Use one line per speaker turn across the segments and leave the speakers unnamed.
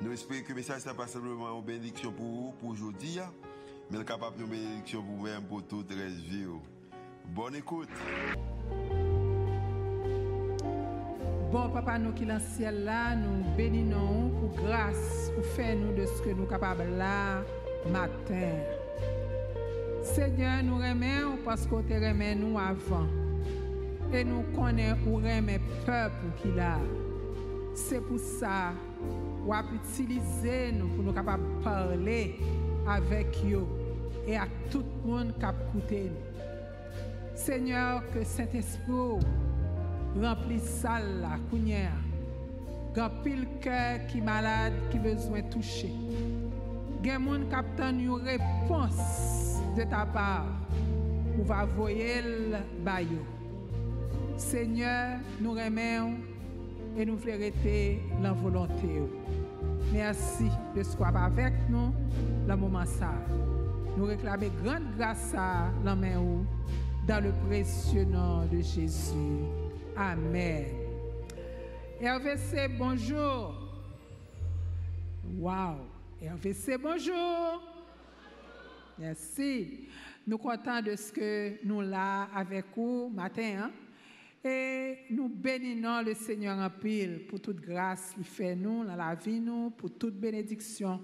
Nous espérons que le message n'est pas simplement une bénédiction pour vous, pour aujourd'hui, mais il est capable de bénédiction pour vous-même, pour toute la vie. Bonne écoute.
Bon papa, nous qui dans le ciel là, nous bénissons pour grâce, pour faire nous de ce que nous sommes capables là, matin. Seigneur, nous remercions parce que tu remet nous avant. Et nous connaissons où remet peuple qu'il a. C'est pour ça wap utilize nou pou nou kapap parle avek yo e a tout moun kap koute nou. Senyor, ke Saint-Espou rempli sal la kounyer, gan pil kèr ki malade ki bezwen touche. Gen moun kap tan yon repons de ta par ou va voyel bayo. Senyor, nou remen ou et nous voulons la volonté. Merci de ce avec nous le moment ça. Nous réclamons grande grâce à la main dans le précieux nom de Jésus. Amen. RVC, bonjour. Wow. RVC, bonjour. Merci. Nous contents de ce que nous là avec vous matin. Hein? Et nous bénissons le Seigneur en pile pour toute grâce qu'il fait nous dans la vie, nous, pour toute bénédiction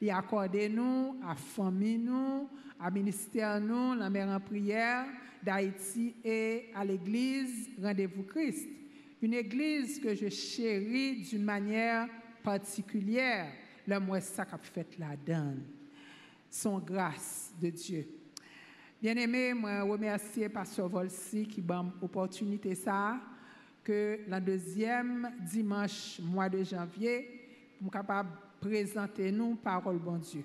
il accorde nous, à famille nous, à ministère nous, la mère en prière d'Haïti et à l'église Rendez-vous Christ. Une église que je chéris d'une manière particulière. Le mois ça qu'a fait la donne. Son grâce de Dieu. Bien-aimé, je remercie Pasteur Volsi qui m'a l'opportunité ça, que le deuxième dimanche mois de janvier, pour capable présenter nous parole bon Dieu.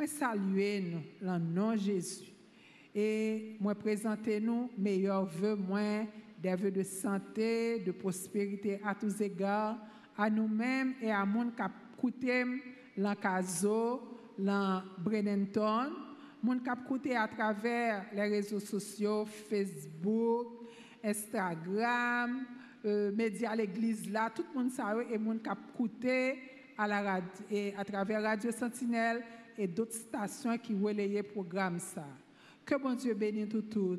Je saluer nous, le nom de Jésus. Et moi présenter nous meilleurs vœux, moins des vœux de santé, de prospérité à tous égards, à nous-mêmes et à monde qui a l'Ancazo, dans Brennenton, moun kap koute à travers les réseaux sociaux, Facebook, Instagram, euh, médias l'église là, tout le monde sait et moun kap à la radio et travers Radio Sentinelle et d'autres stations qui relayaient programme ça. Que bon Dieu bénisse tout tout.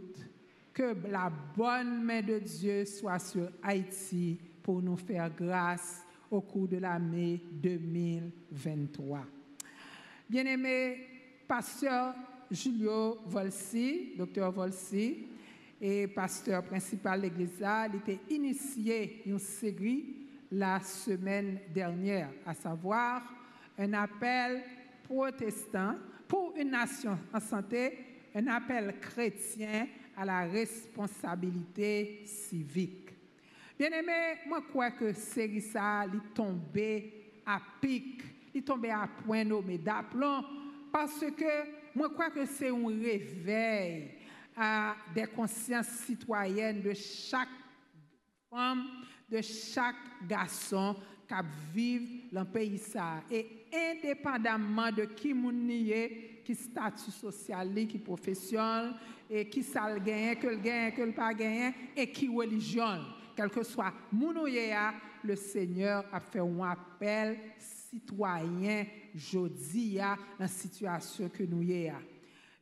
Que la bonne main de Dieu soit sur Haïti pour nous faire grâce au cours de l'année 2023. Bien-aimé pasteur Julio Volsi, docteur Volsi, et pasteur principal de l'Église, il était initié une série la semaine dernière, à savoir un appel protestant pour une nation en santé, un appel chrétien à la responsabilité civique. Bien-aimé, moi je crois que série ça, est tombé à pic, il est tombé à point nommé d'aplomb parce que moi, je crois que c'est un réveil à des consciences citoyennes de chaque femme, de chaque garçon qui vit dans le pays. Et indépendamment de qui moun qui statut social, qui profession, et qui ça le gagne, que le gagne, que le pas gagne, et qui religion, quel que soit moun le Seigneur a fait un appel citoyen jodi dans la situation que nous y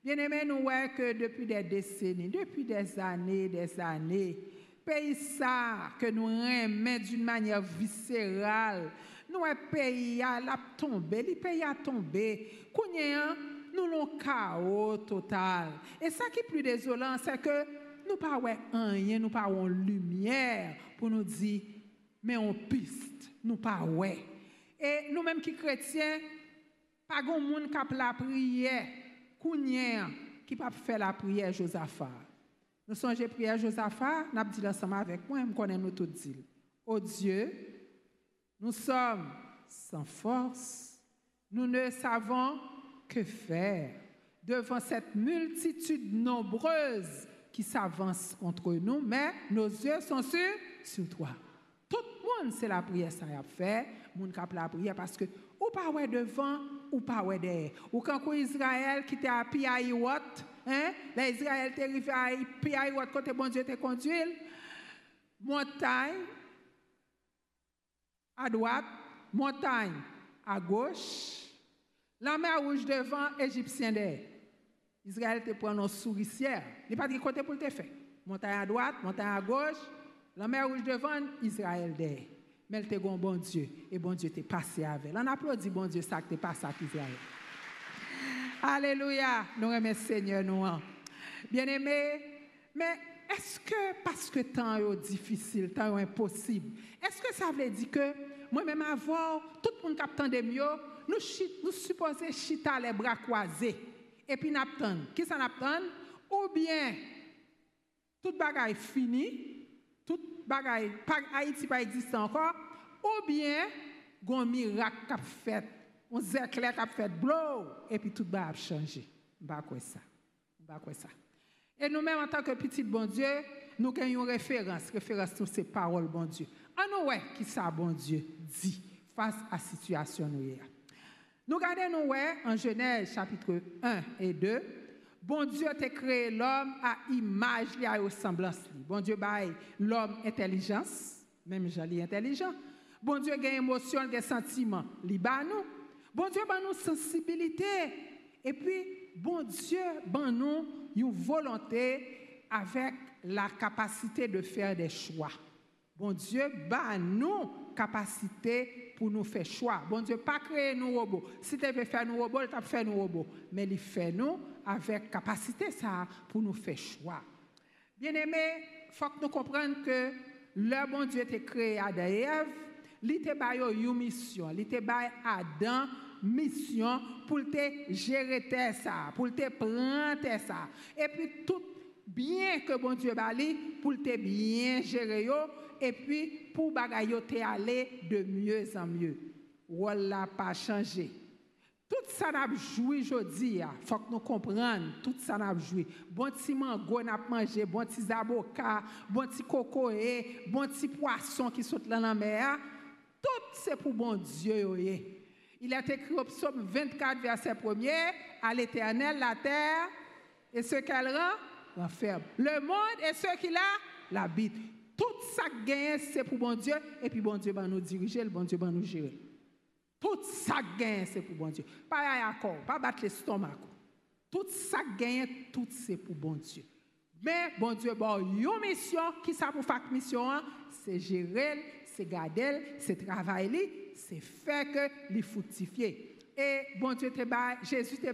Bien aimé, nous voyons que depuis des décennies, depuis des années, des années, pays ça que nous remet d'une manière viscérale, nous un pays a tombé, le pays a tombé. nous avons chaos total. Et ça qui est plus désolant, c'est que nous pas rien, nous pas lumière pour nous dire mais on piste, nous pas ouais. Et nous-mêmes qui chrétiens, pas de monde qui la prière, qui pas faire la prière Josaphat. Nous songeons prière Josaphat, nous avons dit ensemble avec moi, nous connaissons nous tout dit. Oh Dieu, nous sommes sans force, nous ne savons que faire devant cette multitude nombreuse qui s'avance contre nous, mais nos yeux sont sur, sur toi. Tout le monde, c'est la prière ça a fait. Parce que ou pas ouais devant ou pas ouais derrière. Ou quand Israël qui était à Piaïwot, hein, les Israël était arrivé à Piaïwot côté bon Dieu te conduit, montagne à droite, montagne à gauche, la mer rouge devant, égyptien derrière. Israël te prend nos souricières. Il n'y a pas de côté pour te faire. Montagne à droite, montagne à gauche, la mer rouge devant, Israël derrière. Mais elle te bon Dieu. Et bon Dieu t'est passé avec. On applaudit bon Dieu ça que passé avec Israël. Alléluia. Nous remercions Seigneur, nous. Bien-aimés, mais est-ce que parce que temps est difficile, temps est impossible, est-ce que ça veut dire que moi-même avant, tout le monde qui de mieux, nous, supposons chita les bras croisés et puis nous Qui ça nous Ou bien, tout bagaille fini, bagaille, Haïti pas encore, ou bien, un miracle qui a fait, un qui a fait blow, et puis tout va changer. Quoi ça. Quoi ça. Et nous-mêmes, en tant que petit bon Dieu, nous avons une référence, référence sur ces paroles, bon Dieu. En nous, qui ça, bon Dieu, dit face à la situation nous Nous regardons nous en Genèse chapitre 1 et 2. Bon Dieu a créé l'homme à image et à ressemblance. Bon Dieu bail l'homme intelligence, même joli intelligent. Bon Dieu a émotion, des sentiments, nous. Bon Dieu a nous sensibilité. Et puis, bon Dieu a nous une volonté avec la capacité de faire des choix. Bon Dieu, bah nous capacité pour nous faire choix. Bon Dieu, pas créer nous robots. Si tu veux faire nous robots, t'a fait nous robots. Mais il fait nous avec capacité ça pour nous faire choix. Bien aimé, il faut que nous comprenions que le bon Dieu t'a créé Adam et Ève, il t'a une mission, il t'a Adam mission pour te gérer ça, pour te prendre ça. Et puis tout bien que bon Dieu bali pour te bien gérer et puis pour bagaille te aller de mieux en mieux. Voilà pas changé. Tout ça n'a joué aujourd'hui, faut que nous comprenions, tout ça n'a joué. Bon petit mango n'a mangé, bon petit avocat, bon petit coco, bon petit poisson qui saute dans la mer, tout c'est pour bon Dieu. Il est écrit au psaume 24, verset 1er, à l'éternel la terre et ce qu'elle rend ferme. Le monde et ceux qui l'habitent. Tout ça gagne, c'est pour bon Dieu, et puis bon Dieu va nous diriger, le bon Dieu va nous gérer. Tout ça gagne, c'est pour bon Dieu. Pas à accord, pas battre l'estomac. Tout ça gagne, tout c'est pour bon Dieu. Mais bon Dieu, bon, une mission, qui ça pour faire mission, hein? c'est gérer, c'est garder, c'est travailler, c'est faire que les fructifier. Et bon Dieu te Jésus te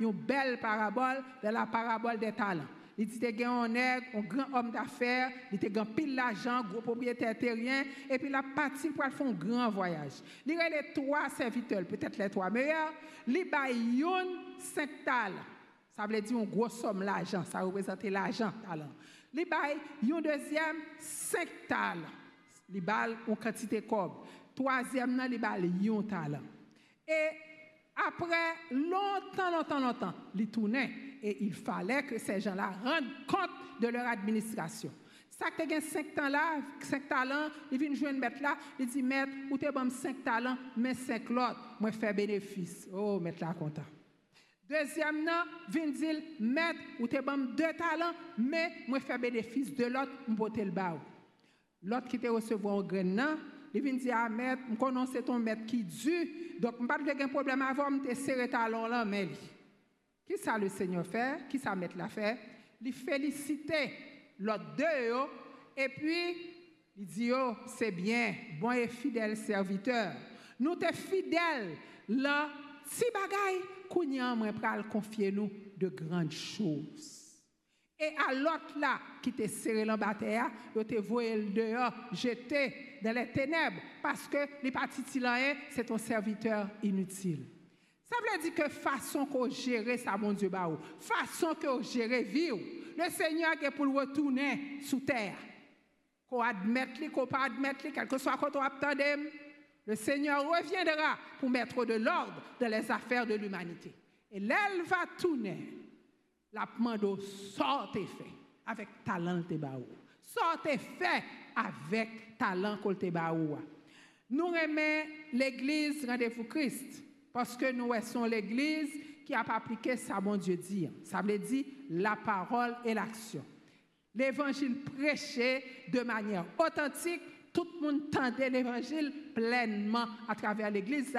une belle parabole de la parabole des talents. Il dit qu'il un nègre, un grand homme d'affaires, il était un pile d'argent, gros propriétaire terrien, et puis il a parti pour faire un grand voyage. Il a les trois serviteurs, peut-être les trois meilleurs, il a une cinq talents. Ça veut dire une grosse somme l'argent, ça représente l'argent, talent. Il a une deuxième cinq talents. Il a une quantité de cob. Troisième, il a un talent. Après longtemps, longtemps, longtemps, il tournait et il fallait que ces gens-là rendent compte de leur administration. Ça tu as 5 talents, 5 talents, il vient jouer une bête là, il dit, maître, ou tu as 5 talents, mais 5 l'autre, moi fais bénéfice. Oh, maître là content. Deuxième nom, vient dire, maître, ou tu as 2 talents, mais moi fais bénéfice de l'autre, moi le bas. L'autre qui te recevoir au grain, il vient dire, ah, maître, je connais ton maître qui dû, donc je n'ai pas de problème avant, je te serrer talon là, mais qui ça le Seigneur fait? Qui ça met la fait? Il félicite l'autre deux et puis il dit oh, c'est bien, bon et fidèle serviteur. Nous sommes fidèles là, si bagaille kounya moi pral confier nous de grandes choses. Et à l'autre là qui te serré dans bataille, il te voyé le dehors, jeté dans les ténèbres parce que les parties c'est ton serviteur inutile. Ça veut dire que façon qu'on gère ça, mon Dieu, bah, façon qu'on gère vie, le Seigneur est pour retourner sous terre. Qu'on admette, qu'on pas admette, quel que soit quand on attend, le Seigneur reviendra pour mettre de l'ordre dans les affaires de l'humanité. Et l'elle va tourner. La demande sortez fait avec talent te baou. Sortez fait avec talent que te. Nous aimons l'église rendez-vous Christ parce que nous sommes l'église qui a appliqué ça, mon Dieu dit. Ça veut dire la parole et l'action. L'évangile prêché de manière authentique, tout le monde tendait l'évangile pleinement à travers l'église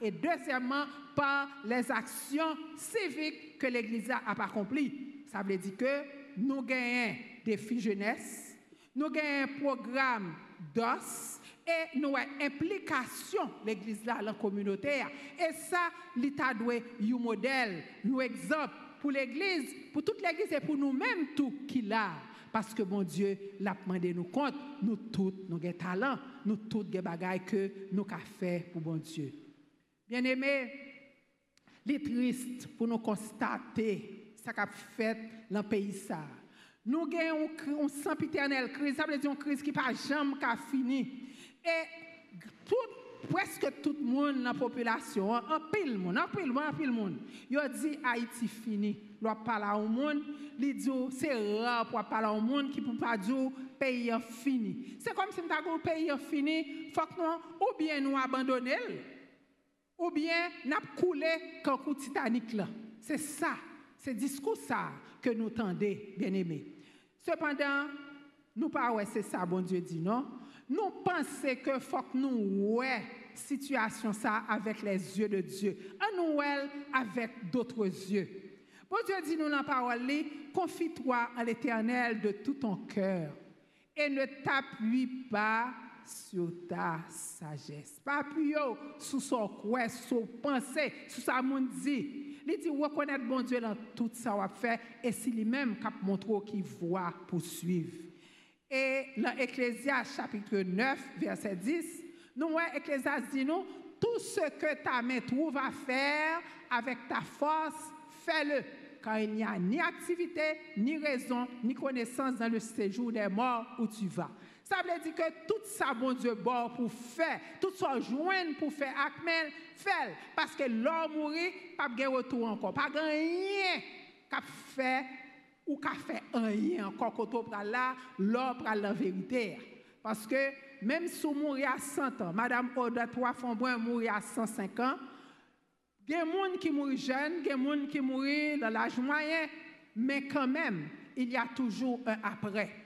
et deuxièmement par les actions civiques que l'église a accomplies. Ça veut dire que nous gagnons des filles jeunesse, nous gagnons un programme d'os, et nous avons implication l'église là la communauté. Et ça l'état doit un modèle un exemple pour l'église pour toute l'église et pour nous-mêmes tout qui là parce que mon Dieu l'a demandé nous compte nous tous nous avons talent nous tous des bagailles que nous avons fait pour mon Dieu. Bien aimé les triste pour nous constater ce qu'a fait dans le pays ça. Nous avons une sempiternelle crise ça veut dire une crise qui pas jamais fini. Et tout, presque tout le monde dans la population, un pile monde, un pile monde, un pile monde, il dit Haïti fini. Il parle au monde, il dit c'est rare pour parler au monde qui ne peut pas dire pays fini. C'est comme si nous avons pays fini, faut que nous ou bien nous abandonner ou bien nous coulé comme le Titanic là. C'est ça, c'est discours ça que nous tendons, bien aimés. Cependant, nous pas c'est ça bon Dieu dit non? Nous pensons que faut que nous ouais situation ça avec les yeux de Dieu. Un nous avec d'autres yeux. Bon Dieu dit nous dans la parole, confie-toi à l'Éternel de tout ton cœur et ne t'appuie pas sur ta sagesse. Pas appuyer sur son quoi, sur pensée, sur sa monde dit. Il dit reconnaître bon Dieu dans tout ça va faire et si lui-même cap montre qu'il voit poursuivre. Et dans Ecclésiaste chapitre 9, verset 10, nous voyons Ecclésiaste dit nous, tout ce que ta main trouve à faire avec ta force, fais-le, car il n'y a ni activité, ni raison, ni connaissance dans le séjour des morts où tu vas. Ça veut dire que tout ça, bon Dieu, bon pour faire, tout ça joindre pour faire Akmel, fais Parce que l'homme mourit, pas de retour encore, pas rien qu'à faire ou qu'a fait rien encore quand on là, l'or la vérité. Parce que même si on mourit à 100 ans, Madame Oda trois Fonboin mourit à 105 ans, il y a des gens qui mourent jeunes, il y a des gens qui mourent dans l'âge moyen, mais quand même, il y a toujours un après.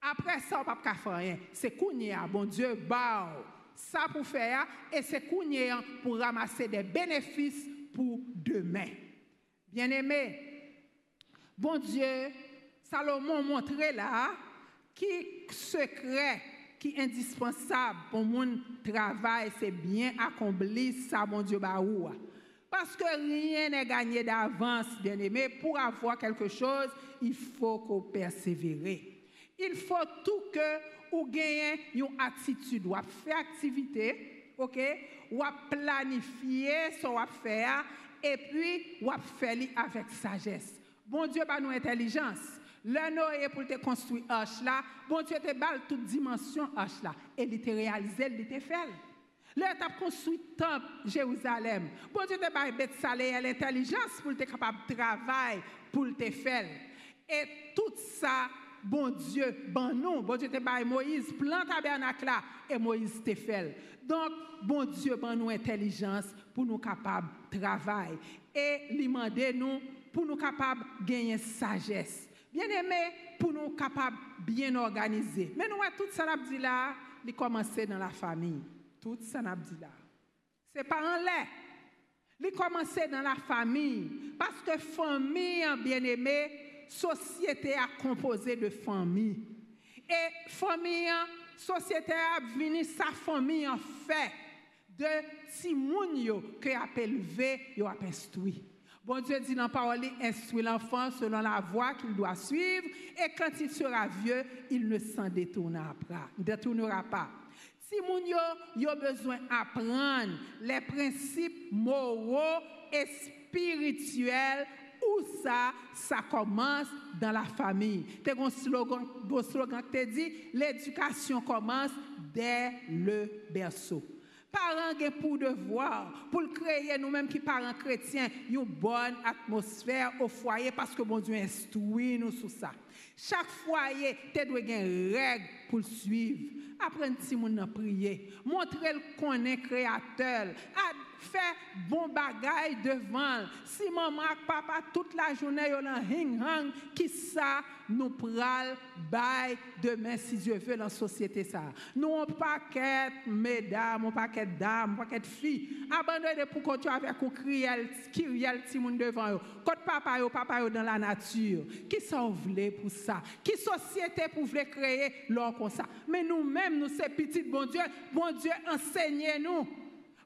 Après ça, on ne peut pas faire rien. C'est Kounia, bon Dieu, bah, ça pour faire, et c'est Kounia pour ramasser des bénéfices pour demain. Bien aimé, Bon Dieu, Salomon montrait là qui secret, qui indispensable pour mon travail, c'est bien accomplir ça, mon Dieu, baoua. Parce que rien n'est gagné d'avance, bien aimé. Pour avoir quelque chose, il faut qu'on persévère. Il faut tout que ou gagner une attitude, ou faire activité, ok, ou planifier ce qu'on faire, et puis ou faire avec sagesse. Bon Dieu ba nous intelligence. Le Noé pour te construire arche là, bon Dieu te balle toute dimension là. Et il te réalisé, il te fait. Le t'a construit temple Jérusalem. Bon Dieu te balle bête l'intelligence pour te capable de travailler pour te faire. Et tout ça bon Dieu, bon nous, bon Dieu te baille Moïse, plan tabernacle là et Moïse te fait. Donc bon Dieu ban nous intelligence pour nous capable de travailler et demander nous pour nous capables de gagner sagesse. Bien aimé, pour nous capables bien organiser. Mais nous, tout ça, dit là, il commence dans la famille. Tout ça, dit là. Ce n'est pas en l'air. Il commence dans la famille. Parce que famille, bien aimé, société a composé de famille. Et famille, société a venu sa famille en fait de Timounio que a élevé, a instruit. Bon Dieu dit dans la parole, instruit l'enfant selon la voie qu'il doit suivre, et quand il sera vieux, il ne s'en détournera pas. détournera pas. Si yo, a besoin d'apprendre les principes moraux et spirituels, où ça, ça commence dans la famille? Tu un slogan, un slogan qui dit, l'éducation commence dès le berceau. Parents ont pour devoir, pour créer nous-mêmes qui parents chrétiens, une bonne atmosphère au foyer parce que bon Dieu instruit nous sur ça. Chaque foyer, tu dois une règle pour suivre. Apprendre si mon prier. Montrer qu'on est créateur fait bon bagay devant. Si maman papa toute la journée yo lan hing hang, qui ça nous pral bay demain si Dieu veut dans la société ça? Nous on paquet mesdames, on paquet dames, on paquet filles abandonné pour continuer avec un criel qui riel ti moun devant yo. Quand papa yo papa yo dans la nature. Qui sont voulait pour ça? Qui société pour voulait créer l'or comme ça? Mais nous-mêmes nous c'est petit bon Dieu, bon Dieu enseignez-nous.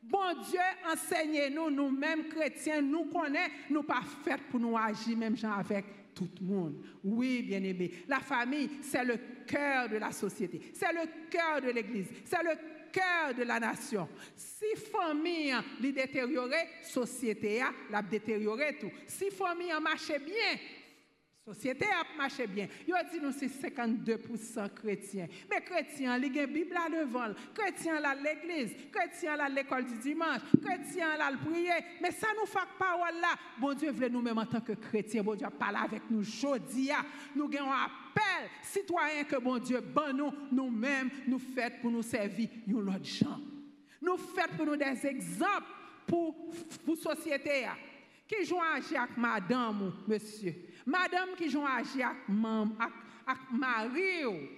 Bon Dieu, enseignez-nous, nous-mêmes chrétiens, nous connaissons, nous pas faits pour nous agir même gens avec tout le monde. Oui, bien-aimé. La famille, c'est le cœur de la société. C'est le cœur de l'Église. C'est le cœur de la nation. Si famille les détériorée, société la détérioré tout. Si famille marche bien, société a marché bien. Yo dit nous c'est 52% chrétiens. Mais chrétiens, y a Bible devant, chrétiens là l'église, chrétiens là l'école du dimanche, chrétiens là le prier. Mais ça nous fait parole là. Bon Dieu veut nous-mêmes en tant que chrétiens, bon Dieu parle avec nous aujourd'hui. Nous avons un appel citoyen que bon Dieu ban nous nous-mêmes nous fait pour nous servir nous l'autre gens. Nous fait pour nous des exemples pour pour société qui joue avec madame monsieur? Madame qui joue agi avec mari,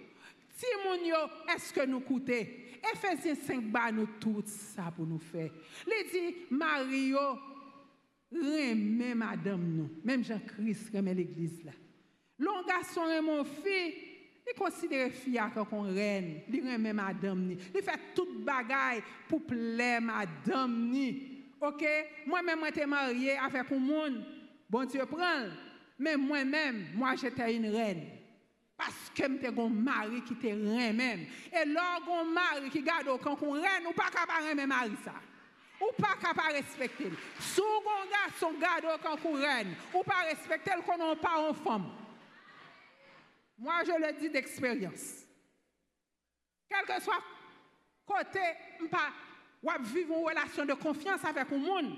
si mon est-ce que nous coûtez? Ephésiens 5 bat nous tout ça pour nous faire. Il dit, Mario, remet madame nous. Même Jean-Christ remet l'église là. L'on garçon mon fils, il considère fille comme reine. Il remet madame ni. Il fait toute bagaille pour plaire madame ni. OK? Moi-même, je suis marié avec un monde. Bon Dieu prend. Mais moi-même, moi, j'étais une reine. Parce que j'étais un mari qui était reine même. Et lorsqu'on mari qui garde au camp reine, ou pas capable de mari ça. Ou pas capable de respecter. Si on garçon garde au camp reine, ou pas respecter qu'on n'a pas en femme. Moi, je le dis d'expérience. Quel que soit côté, pas vivre une relation de confiance avec un monde.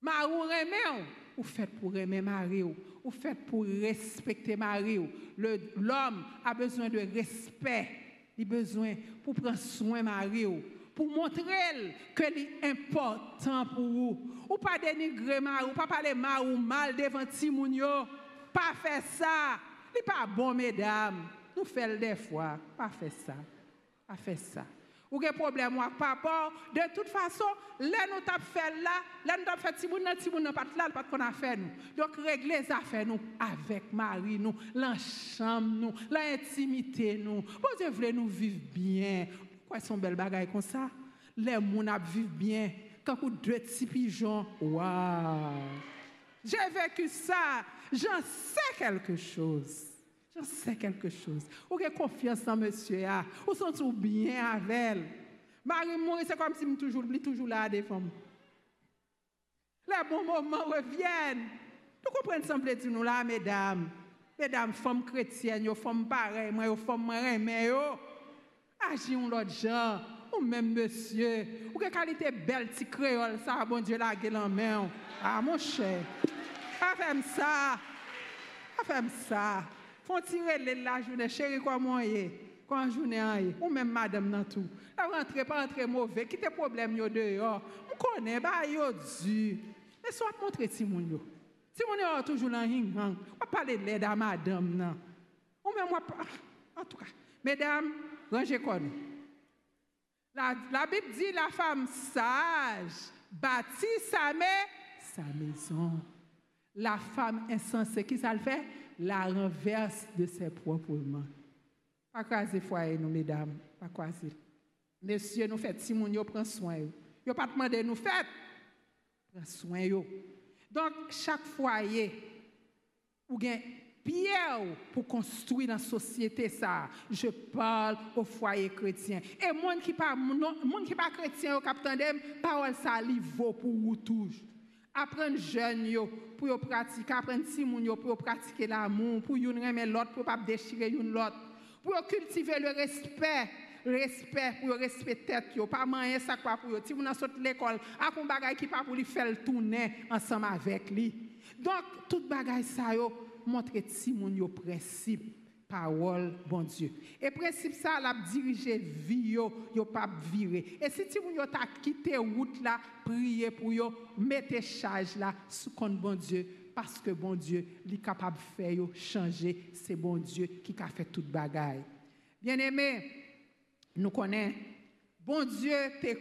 Ma ou remet ou fait pour aimer Marie, ou fait pour respecter Marie. L'homme a besoin de respect, il a besoin pour prendre soin de Marie, pour montrer que c'est important pour vous. Ou pas dénigrer Marie, ou pas parler mal ou mal devant Timounio. Pas faire ça. n'est pas bon, mesdames. Nous faisons des fois. Pas faire ça. Pas faire ça ou des problème avec papa, de toute façon, là nous t'a fait là, là nous t'a fait si si moun pas là, pas qu'on a fait nous. Donc régler les affaires nous avec Marie nous, l'encham nous, l'intimité nous. Dieu voulait nous vivre bien. Pourquoi sont belles bagailles comme ça? Les a vivre bien. Quand vous deux petits pigeons, waouh. J'ai vécu ça, j'en sais quelque chose. Je sais quelque chose. Ou avez confiance en monsieur, ah. ou sont tout bien avec elle. Marie mourir, c'est comme si je toujours, toujours là des femmes. Les bons moments reviennent. Vous comprenez que nous là, mesdames? Mesdames, femmes chrétiennes, yo femmes pareilles, moi, yo femmes mais yo. Agissons l'autre gens. Ou même monsieur. Ou quelle qualité belle, petit créole, ça, bon Dieu, la gueule en main. Ah, mon cher. Fais ça. Fais ça. Font tirer la journée, chérie, quoi moyen, quoi journée aille, ou même madame dans tout. La rentrée, pas rentrer mauvais, quitte problème yo dehors. On connaît, bah yo du. Mais soit montrer Timon yo. Timon yo toujours dans hing hang. On parler de l'aide à madame non. Ou même moi, en tout cas, mesdames, rangez quoi la, Bible dit la femme sage bâtit sa, sa maison. La femme insensée, qui ça le fait? la renverse de ses propres mains. Pas croiser foyer, nous, mesdames, pas croiser. Messieurs, nous faites, si mon yo prend soin. yo. ne pas demandé, nous faites, prenez soin. yo. Donc, chaque foyer, ou bien pierre pour construire dans la société ça. Je parle au foyer chrétien. Et monde qui pas non, monde qui pas chrétien au capitaine, parole ça vaut pour vous toujours. Apprendre jeunes yo pour yo pratiquer apprendre si moun yo pour pratiquer l'amour pour yon remettre l'autre pour pas déchirer yon l'autre pour cultiver le respect respect pour respecter yo, pas manger ça quoi pour. Si vous saute l'école, a un bagay qui pas pour lui faire tourner ensemble avec lui. Donc tout bagay ça yo montre si moun yo principe parole bon Dieu. Et principe ça l'a diriger vie yo, yo pas virer. Et si tu yo t'a quitté route là, prier pour yo, mettez charge là sous compte bon Dieu parce que bon Dieu, est capable de faire changer, c'est bon Dieu qui a fait toute bagaille. Bien-aimé, nous connaissons, bon Dieu te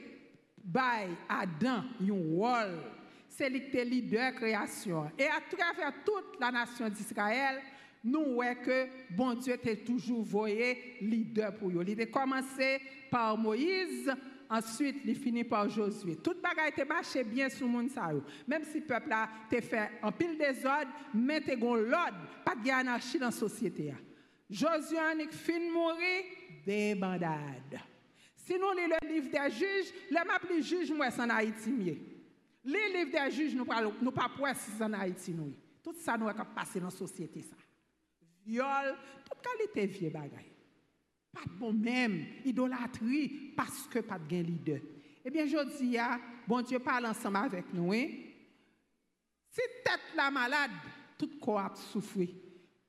bail Adam un rôle. C'est lui qui leader création. Et à travers toute la nation d'Israël, nous voyons que bon Dieu t'a toujours voyé leader pour eux. Il a commencé par Moïse, Ensuite, il finit par Josué. Toute bagaille était marché bien sous mon monde Même si le peuple a fait un pile désordre, mais gon l'ordre, pas de anarchie dans la société. Josué a fin mourir, des bandades. Si nous lisons le livre des juges, le map les juges moi en Haïti mieux. Les livres des juges nous pas nous pas pour en Haïti. Tout ça nous a passé dans la société ça. Viol, toute qualité vieux bagaille. Pas de bon même, idolâtrie, parce que pas de leader. Eh bien, je dis, bon Dieu parle ensemble avec nous. Hein? Si tête la malade, tout corps a souffert.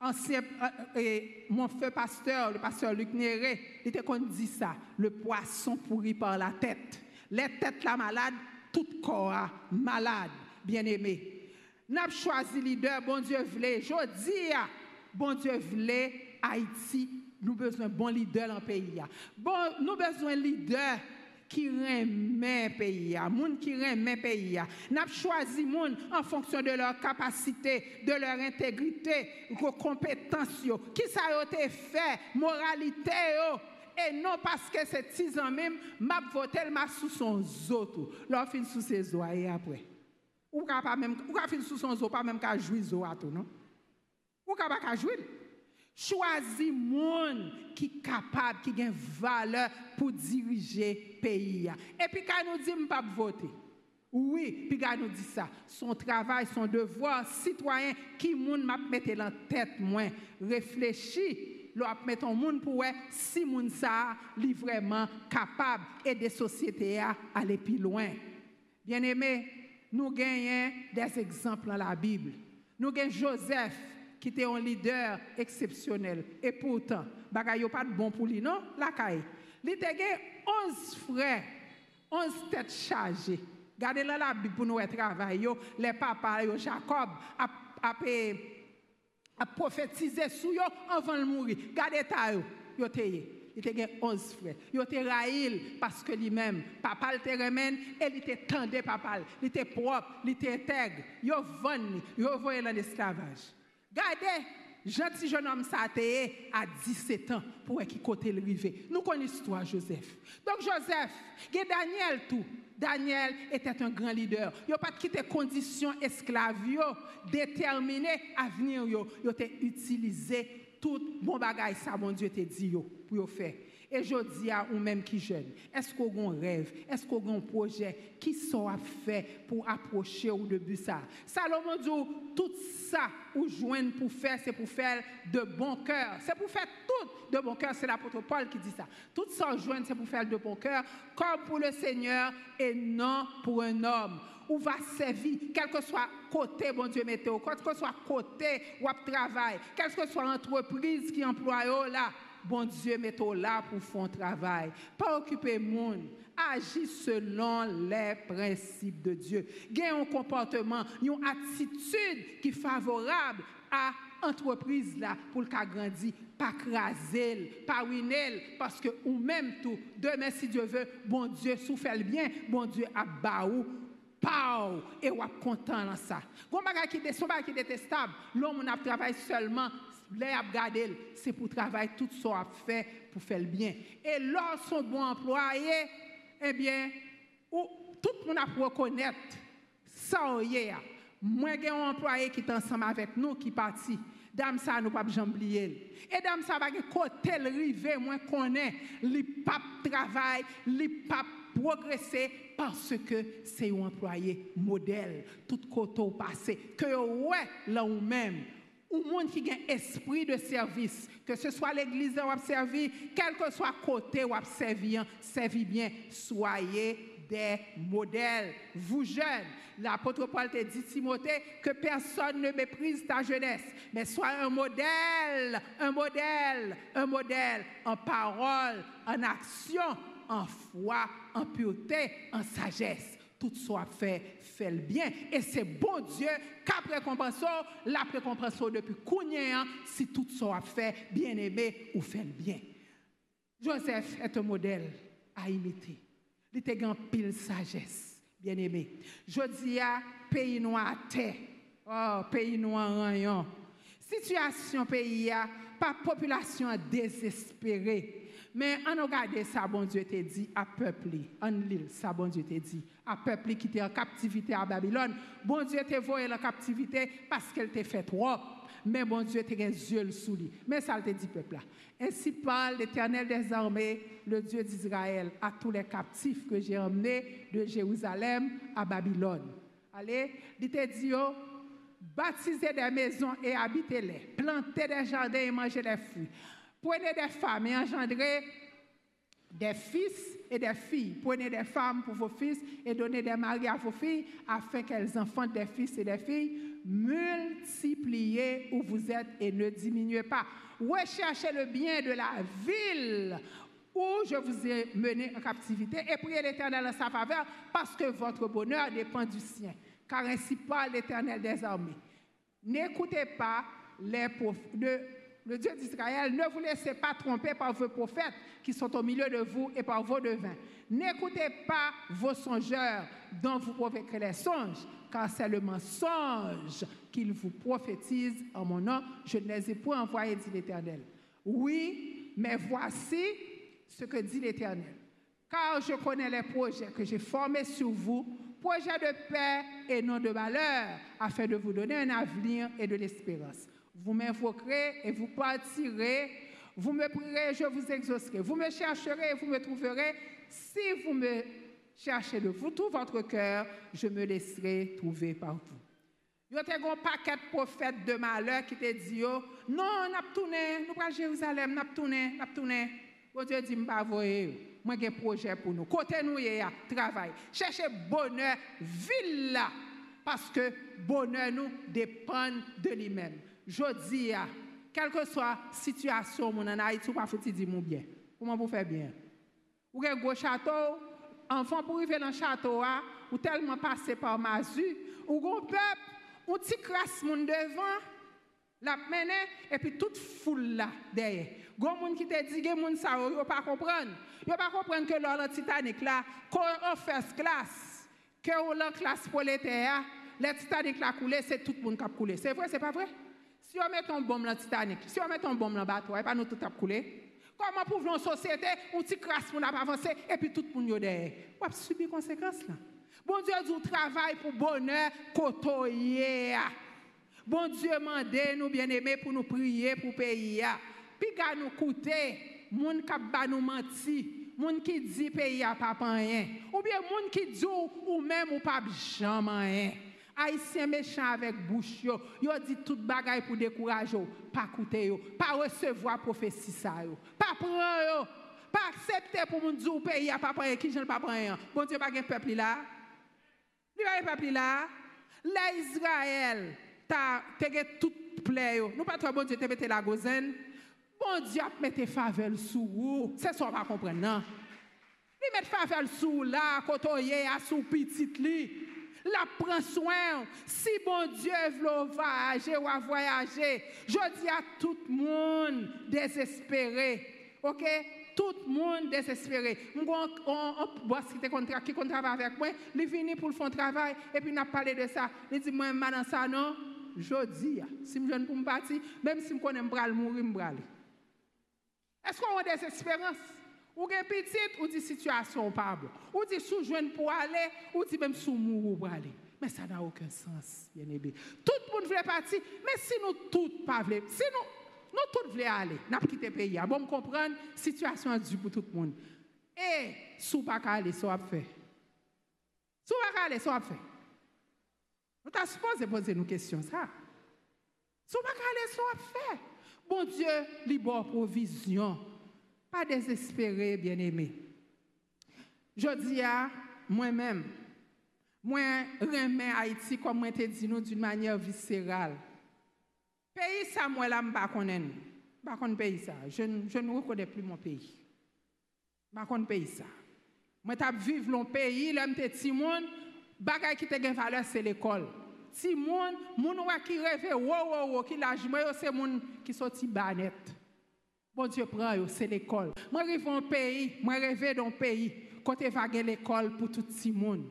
Ancien, euh, euh, mon feu pasteur, le pasteur Luc Néré, il était qu'on dit ça, le poisson pourri par la tête. Les têtes la malade, tout corps malade, bien aimé. N'a choisi leader, bon Dieu voulait. Je dis, bon Dieu voulait Haïti nous besoin de bons leaders dans le pays. Bon, nous besoin de leaders qui remet le pays, gens qui remet le pays. Nous avons choisi gens en fonction de leur capacité, de leur intégrité, de leurs compétences, qui ça a été fait, moralité, et non parce que c'est six ans même, m'a voté m'a sous son autre. Leur fin sous ses et après. Ou pas même, ou fin sous son pas même qu'à jouer à tout, non? Ou ka baka jwil? Chwazi moun ki kapab, ki gen vale pou dirije peyi ya. E pi ka nou di mpap vote. Oui, pi ka nou di sa. Son travay, son devor, sitwayen, ki moun map mette lan tet mwen. Reflechi, lo ap metton moun pou we, si moun sa li vreman kapab e de sosyete ya ale pi loin. Bien eme, nou genyen des ekzamp lan la Bibli. Nou gen Joseph, qui était un leader exceptionnel. Et pourtant, bagaille pas de bon pour lui, non? La caille. Il était 11 frères, 11 têtes chargées. Regardez là la Bible pour nous travailler. Les papas, Jacob, a, a, prophétisé sur eux avant de mourir. Regardez ça, yo il était 11 frères. Il était raïl parce que lui-même, papa le remène et il était tendé papa. Il était propre, il était intègre. Il a vendu, il a dans l'esclavage. Regardez, gentil jeune homme ça à 17 ans pour qui côté le. Nous connaissons toi Joseph. Donc Joseph, il Daniel tout. Daniel était un grand leader. Il n'a pas quitté conditions esclaves, déterminé à venir, il a utilisé tout bon bagage ça mon Dieu te dit pour faire. Et je dis à ou même qui jeune, est-ce qu'on a un rêve, est-ce qu'on a un projet? Qui sont à faire pour approcher au début ça? Salomon dit, tout ça ou joindre pour faire, c'est pour faire de bon cœur. C'est pour faire tout de bon cœur, c'est l'apôtre Paul qui dit ça. Tout ça joindre, c'est pour faire de bon cœur, comme pour le Seigneur et non pour un homme ou va servir, quel que soit côté, bon Dieu, météo, quel que soit côté ou travail, quelle que soit l'entreprise qui emploie là, bon Dieu, mettez là pour faire un travail. Pas occuper monde. Agis selon les principes de Dieu. Gagnez un comportement, une attitude qui est favorable à l'entreprise là pour qu'elle grandisse, pas craser, pas ruiner, parce que ou même tout, demain si Dieu veut, bon Dieu souffle bien, bon Dieu a baou, et ou content dans ça. Bon bagage qui est, qui détestable, l'homme n'a travaillé seulement c'est pour travailler tout ce qu'on a fait pour faire le bien. Et lorsqu'on bon employé, eh bien, tout le monde a pour reconnaître ça. Moi, j'ai un employé qui est ensemble avec nous, qui est parti. Dame ça, nous pas oublier. Et dame ça, va côté le rivé, moi connais, li pas travail, li pas progresser parce que c'est un employé modèle, tout côté passé, que ouais, là ou même, ou monde qui a un esprit de service, que ce soit l'église où vous quel que soit côté où vous servi, servi bien, soyez des modèles. Vous jeunes, l'apôtre Paul te dit, Timothée, que personne ne méprise ta jeunesse, mais sois un modèle, un modèle, un modèle en parole, en action, en foi, en pureté, en sagesse tout soit fait, fait le bien. Et c'est bon Dieu qu'a récompensé, la récompense depuis Kounien, si tout soit fait, bien aimé ou fait le bien. Joseph est un modèle à imiter. Il était grand pile sagesse, bien aimé. Je dis à pays noir terre, oh, pays noir rayon. Situation pays, pas population désespérée. Mais on regarde ça, bon Dieu t'a dit à peuple, en l'île, ça, bon Dieu t'a dit à peuple qui était en captivité à Babylone. Bon Dieu t'a voyé en captivité parce qu'elle t'a fait trop. Mais bon Dieu t'a les yeux sous lui. Mais ça, te dit peuple. Ainsi parle l'Éternel des armées, le Dieu d'Israël, à tous les captifs que j'ai emmenés de Jérusalem à Babylone. Allez, il t'a dit, oh, baptisez des maisons et habitez-les, plantez des jardins et mangez des fruits. Prenez des femmes et engendrez des fils et des filles. Prenez des femmes pour vos fils et donnez des maris à vos filles afin qu'elles enfantent des fils et des filles. Multipliez où vous êtes et ne diminuez pas. Recherchez le bien de la ville où je vous ai mené en captivité et priez l'Éternel en sa faveur parce que votre bonheur dépend du sien. Car ainsi parle l'Éternel des armées. N'écoutez pas les de le Dieu d'Israël, ne vous laissez pas tromper par vos prophètes qui sont au milieu de vous et par vos devins. N'écoutez pas vos songeurs dont vous provoquez les songes, car c'est le mensonge qu'ils vous prophétisent en mon nom. Je ne les ai point envoyés, dit l'Éternel. Oui, mais voici ce que dit l'Éternel. Car je connais les projets que j'ai formés sur vous, projets de paix et non de malheur, afin de vous donner un avenir et de l'espérance. Vous m'invoquerez et vous partirez. Vous me prierez, je vous exaucerai. Vous me chercherez et vous me trouverez. Si vous me cherchez de vous tout votre cœur, je me laisserai trouver par vous. Il y a un paquet de prophètes de malheur qui te dit Non, on a tourné, nous à Jérusalem, a tourné, a tourné. Bon Dieu dit, je moi j'ai un projet pour nous. Côté nous, il y a travail. Cherchez bonheur, ville là, parce que bonheur nous dépend de lui-même je dis, quelle que soit la situation mon en Haïti, vous pouvez dire mon bien. Comment vous faites bien? Avez un gros château, enfant pour arriver dans le château, ou tellement passé par Mazu, ou un peuple, ou petit crasse mon devant, la mené, et puis toute foule là derrière. Gon moun qui te dit, gen moun sa yo pas comprendre. Yo pas comprendre que l'or Titanic là, qu'on first class, que on la classe prolétaire, le Titanic là coulé, c'est tout le monde qui a coulé. C'est vrai, c'est pas vrai? Si on met un bombe dans Titanic, si on met un bombe dans le bateau, et pas nous tout a coulé. Comment pouvons une société où tu crasses pour avancer et puis tout le monde derrière? On les conséquences là. Bon Dieu dit travail pour bonheur côtoyer. Bon Dieu mande nous bien aimés pour nous prier pour pays. Puis gars nous coûter, moun qui ba nous menti, moun qui dit pays a pas rien ou bien moun qui dit ou même ou pas jamais rien. Haïtien méchant avec bouche yo, yo dit tout bagaille pour décourager, pas écouter pas recevoir prophétie ça pas prendre pas accepter pour mon dire pays a pas prendre qui j'en pas prendre. Bon Dieu pas un peuple là. Il pas un peuple là. L'Israël t'a te tout yo. Nous pas trop bon Dieu te mettre la gozen. Bon Dieu a mettre faveur sous. C'est ça on va comprendre non? Il met faveur sous là, côté à sous petit li la prend soin. Si bon Dieu veut voyager ou voyager, je dis à tout le monde désespéré. OK? Tout le monde désespéré. On boss qui travaille avec moi, il vient pour le fond travail et puis il a parlé de ça. Il dit moi dans ça non? Je dis si je ne pour me partir, même si je connais me mourir me Est-ce qu'on a des espérances? Ou gen petit, ou dit situation pas Ou dit sous jeune pour aller, ou dit même sous mourir pour aller. Mais ça n'a aucun sens, bien aimé. Tout le monde veut partir, mais si nous tous pas voulons, si nous, nous tous voulons aller, n'a pas quitté le pays. Bon, comprendre, situation est due pour tout aller, ça va faire. Sous pas aller, ça va faire. Nous sommes supposé poser nos questions, ça. Si vous pas faire. Bon Dieu, libre provision. Pas désespéré, bien-aimé. Je dis à moi-même, moi, remets Haïti comme moi te dit nous d'une manière viscérale. Pays ça, moi, là, je ne pas. Je pays ça. Je, ne reconnais plus mon pays. Je ne pays ça. Je vivre dans le pays, là, je suis monde, bagay qui te gen valeur, c'est l'école. Moun, moun qui rêve, qui moun qui sorti banet. Bon Dieu prend, c'est l'école. Moi, rêve un pays, moi, rêve dans un pays, côté vague l'école pour tout le monde.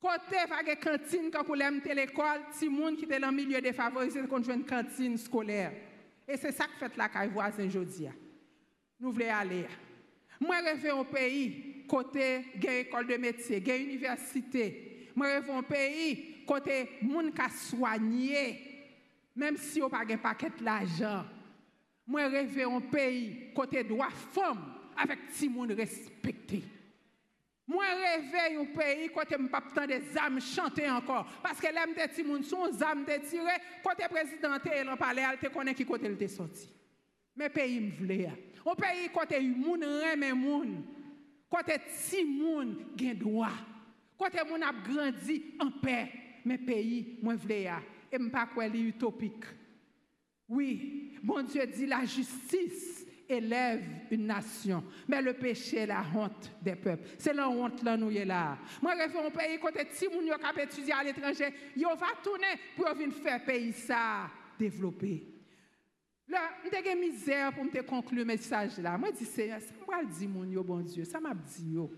Côté vague cantine, quand vous l'aimez l'école, si moun qui est dans le milieu défavorisé, qu'on joue une cantine scolaire. Et c'est ça que fait la caille voisin aujourd'hui. Nous voulons aller. Moi, rêve un pays, côté école de métier, université. Moi, rêve un pays, côté moun ka soigné même si on pas un paquet d'argent mwen revè an peyi kote dwa fòm avèk ti moun respektè. Mwen revè yon peyi kote m pap tan de zam chante ankor. Paske lem de ti moun son, zam de tire, kote prezidentè el an pale al te konen ki kote el te soti. Men peyi m vle ya. An peyi kote yon moun reme moun. Kote ti moun gen doa. Kote moun ap grandi an pe. Men peyi mwen vle ya. E m pa kwe li utopik. Oui, mon Dieu dit la justice élève une nation, mais le péché est la honte des peuples. C'est la honte là nous est là. Moi je fais un pays côté si moun yo kap étudier à l'étranger, yo va tourner pour venir faire pays ça développer. Là, m'te misère pour conclure le message là. Moi dis Seigneur, ça m'a dit mon yo bon Dieu, ça m'a dit yo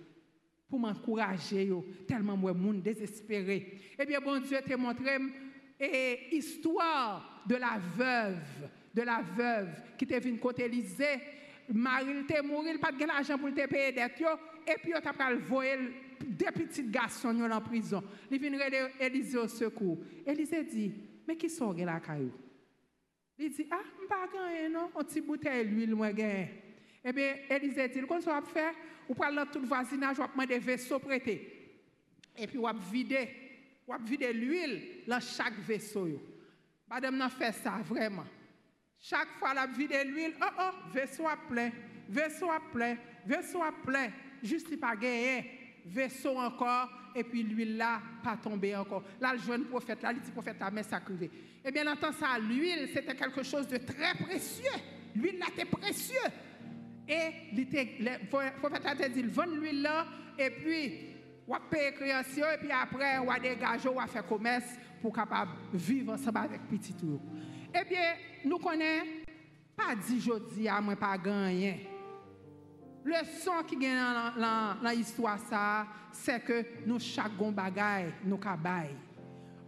pour m'encourager, tellement moi, monde désespéré. Eh bien, bon Dieu t'a montré et histoire de la veuve, de la veuve qui était venue côté Élysée. Marie était mort, il pas de l'argent pour te payer dettes, et puis il t'a voyer des petits garçons en prison. Il vient Élysée au secours. Élysée dit, mais qui sont la caillou? Il dit, ah, je pas gagner, non, un petit bouteille d'huile, moi, gagner. Eh bien, Élysée dit, qu'on soit faire, ou parle dans tout le voisinage, ou demander des vaisseaux prêtés. Et puis, ou vider, ou vider l'huile dans chaque vaisseau. Madame n'a fait ça, vraiment. Chaque fois, la vide l'huile, oh oh, vaisseau à plein, vaisseau à plein, vaisseau à plein. Juste pas gagné, vaisseau encore, et puis l'huile là, pas tombé encore. Là, le jeune prophète, là, il dit prophète, la main sacrée. Eh bien, entend ça, l'huile, c'était quelque chose de très précieux. L'huile là, était précieux. Et le prophète a dit, vend l'huile là, et puis, on paye création, et puis après, on va dégager, on va faire commerce pour capable vivre ensemble avec petit tour. Eh bien, nous connaissons, pas dit aujourd'hui à moi pas gagner. Le son qui gagne dans l'histoire ça, c'est que nous chaque bagaille nous cabaye.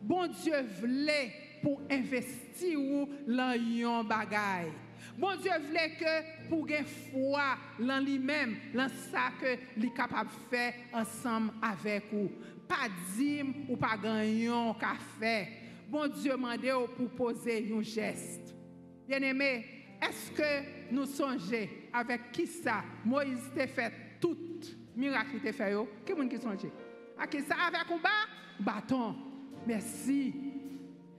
Bon Dieu voulait pour investir dans yon bagaille. Bon Dieu voulait que pour gagner foi dans lui-même, dans ça que est capable de faire ensemble avec vous. Pas dim ou pas gagner un café. Bon Dieu demandé pour poser un geste. Bien-aimé, est-ce que nous songeons avec qui ça? Moïse t'a fait tout miracle t'a fait Qui est-ce qui songe? À qui ça? Avec un bâton. Merci.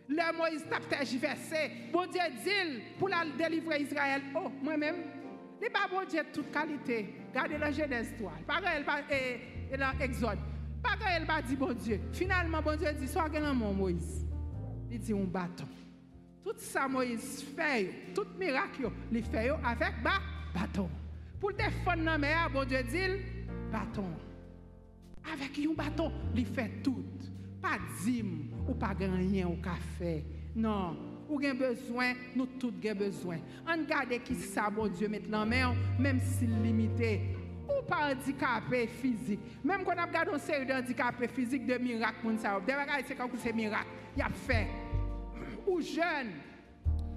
Le Moïse t'a tergiversé. Bon Dieu dit pour la délivrer Israël. Oh, moi-même, il pas bon Dieu de toute qualité. Regardez la Genèse 3. Pareil, et, dans l'Exode. Pareil, elle va dire bon Dieu. Finalement, bon Dieu dit, sois grand mon Moïse. Il dit un bâton. Tout ça, Moïse fait, tout miracle, il fait avec un bâton. Pour te la mer, bon Dieu dit, bâton. Avec un bâton, il fait tout. Pa dim ou pa ganyen ou ka fe. Non, ou gen bezwen, nou tout gen bezwen. An gade ki sa bon Diyo met lan men, menm si limité. Ou pa handikapè fizik. Menm kon ap gade ou seri de handikapè fizik de mirak moun sa ou. Deme gade se kankou se mirak. Yap fe. Ou jen,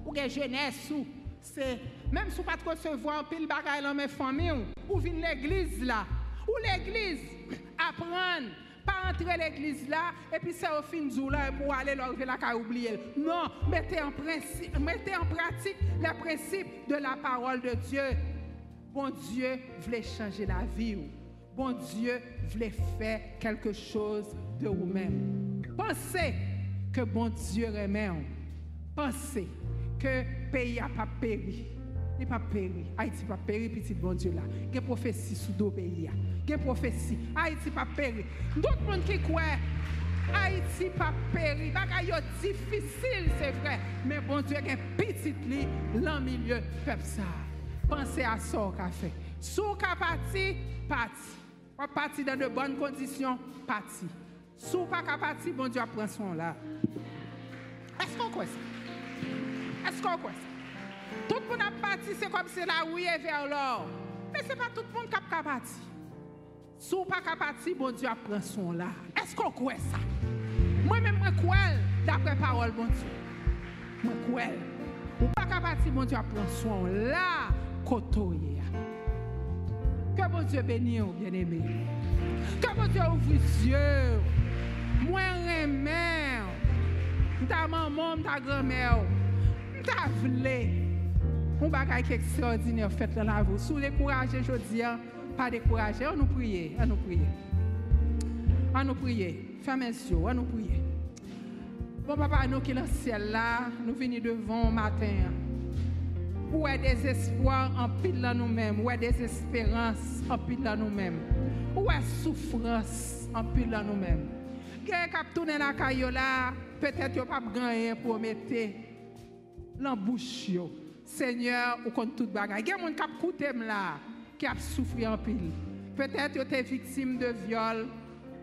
ou gen jenès ou. Se, menm sou pat kon se vwa ou pil bagay lan men fami ou. Ou vin l'egliz la. Ou l'egliz aprenn. Pas entrer l'église là et puis c'est au fin du là pour aller l'enlever la car oublier. Non, mettez en, principe, mettez en pratique les principes de la parole de Dieu. Bon Dieu voulait changer la vie. Bon Dieu voulait faire quelque chose de vous-même. Pensez que bon Dieu remet. pensez que le pays n'a pas péri. Il pas péri. Haïti pas péri, petit bon Dieu là. Il y a prophétie sous deux. Il y a prophétie. Haïti n'a pas péri. D'autres monde qui croient. Haïti pas péri. C'est difficile, c'est vrai. Mais bon Dieu, il y a petit lit dans milieu peuple ça. Pensez à ça qu'a fait. Sous qu'a parti, parti. Pas parti dans de bonnes conditions, parti. Sous pas qu'à partir, bon Dieu prend son là. Est-ce qu'on croit ça? Est-ce qu'on croit ça? Tout moun ap pati se kom se la ouye ver lor. Men se pa tout moun kap kapati. Sou pa kapati, bon Diyo ap pran son la. Esko kwe sa? Mwen men mwen kwel dapre parol, bon Diyo. Mwen kwel. Ou pa kapati, bon Diyo ap pran son la koto ye. Ke bon Diyo beni ou, oh bien eme. Ke bon Diyo ouvri Diyo. Mwen remen. Oh. Mta maman, mta gremel. Oh. Mta vle. Un bagay qui extraordinaire fait dans la vie. Sous découragé, je dis, pas découragé, on nous prie, on nous prie. On nous prie. Fermez yeux, on nous prie. Bon papa, nous qui dans le ciel là, nous venons devant matin. Où est des espoirs en pile dans nous-mêmes, où est des espérances en pile dans nous-mêmes, où est souffrance en pile dans nous-mêmes? Quelqu'un qui a tourné la caillola, peut-être qu'il pas gagné pour mettre l'embouche. Seigneur, ou contre toute bagaille. Il y a des gens qui écouté là, qui a souffert en pile. Peut-être que tu es victime de viol,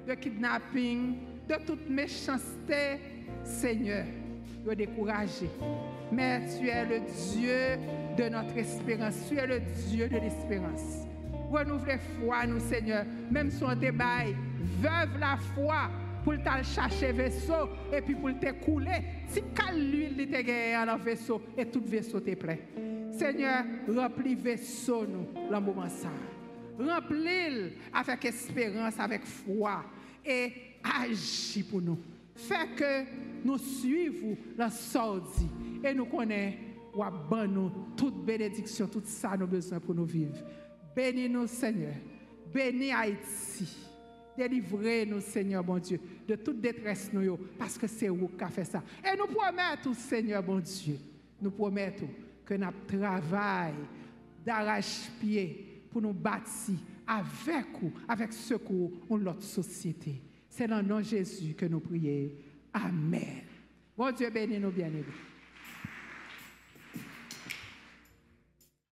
de kidnapping, de toute méchanceté. Seigneur, tu es découragé. Mais tu es le Dieu de notre espérance. Tu es le Dieu de l'espérance. Renouvelez foi, nous, Seigneur. Même si on débaille, veuve la foi pour te chercher vaisseau et puis pour te couler. Si quelle l'huile te gagné dans le vaisseau et tout vaisseau est prêt. Seigneur, remplis vaisseau nous dans le moment ça. Remplis avec espérance, avec foi et agis pour nous. Fais que nous suivons la sortie et nous connaissons ou nous toute bénédiction, tout ça nous besoin pour nous vivre. Bénis-nous, Seigneur. Bénis Haïti. Délivrez-nous, Seigneur, bon Dieu, de toute détresse, nous, parce que c'est vous qui avez fait ça. Et nous promettons, Seigneur, bon Dieu, nous promettons que notre travail d'arrache-pied pour nous bâtir avec vous, avec secours, ou notre société. C'est dans le nom de Jésus que nous prions. Amen. Bon Dieu bénis nous bien-aimés.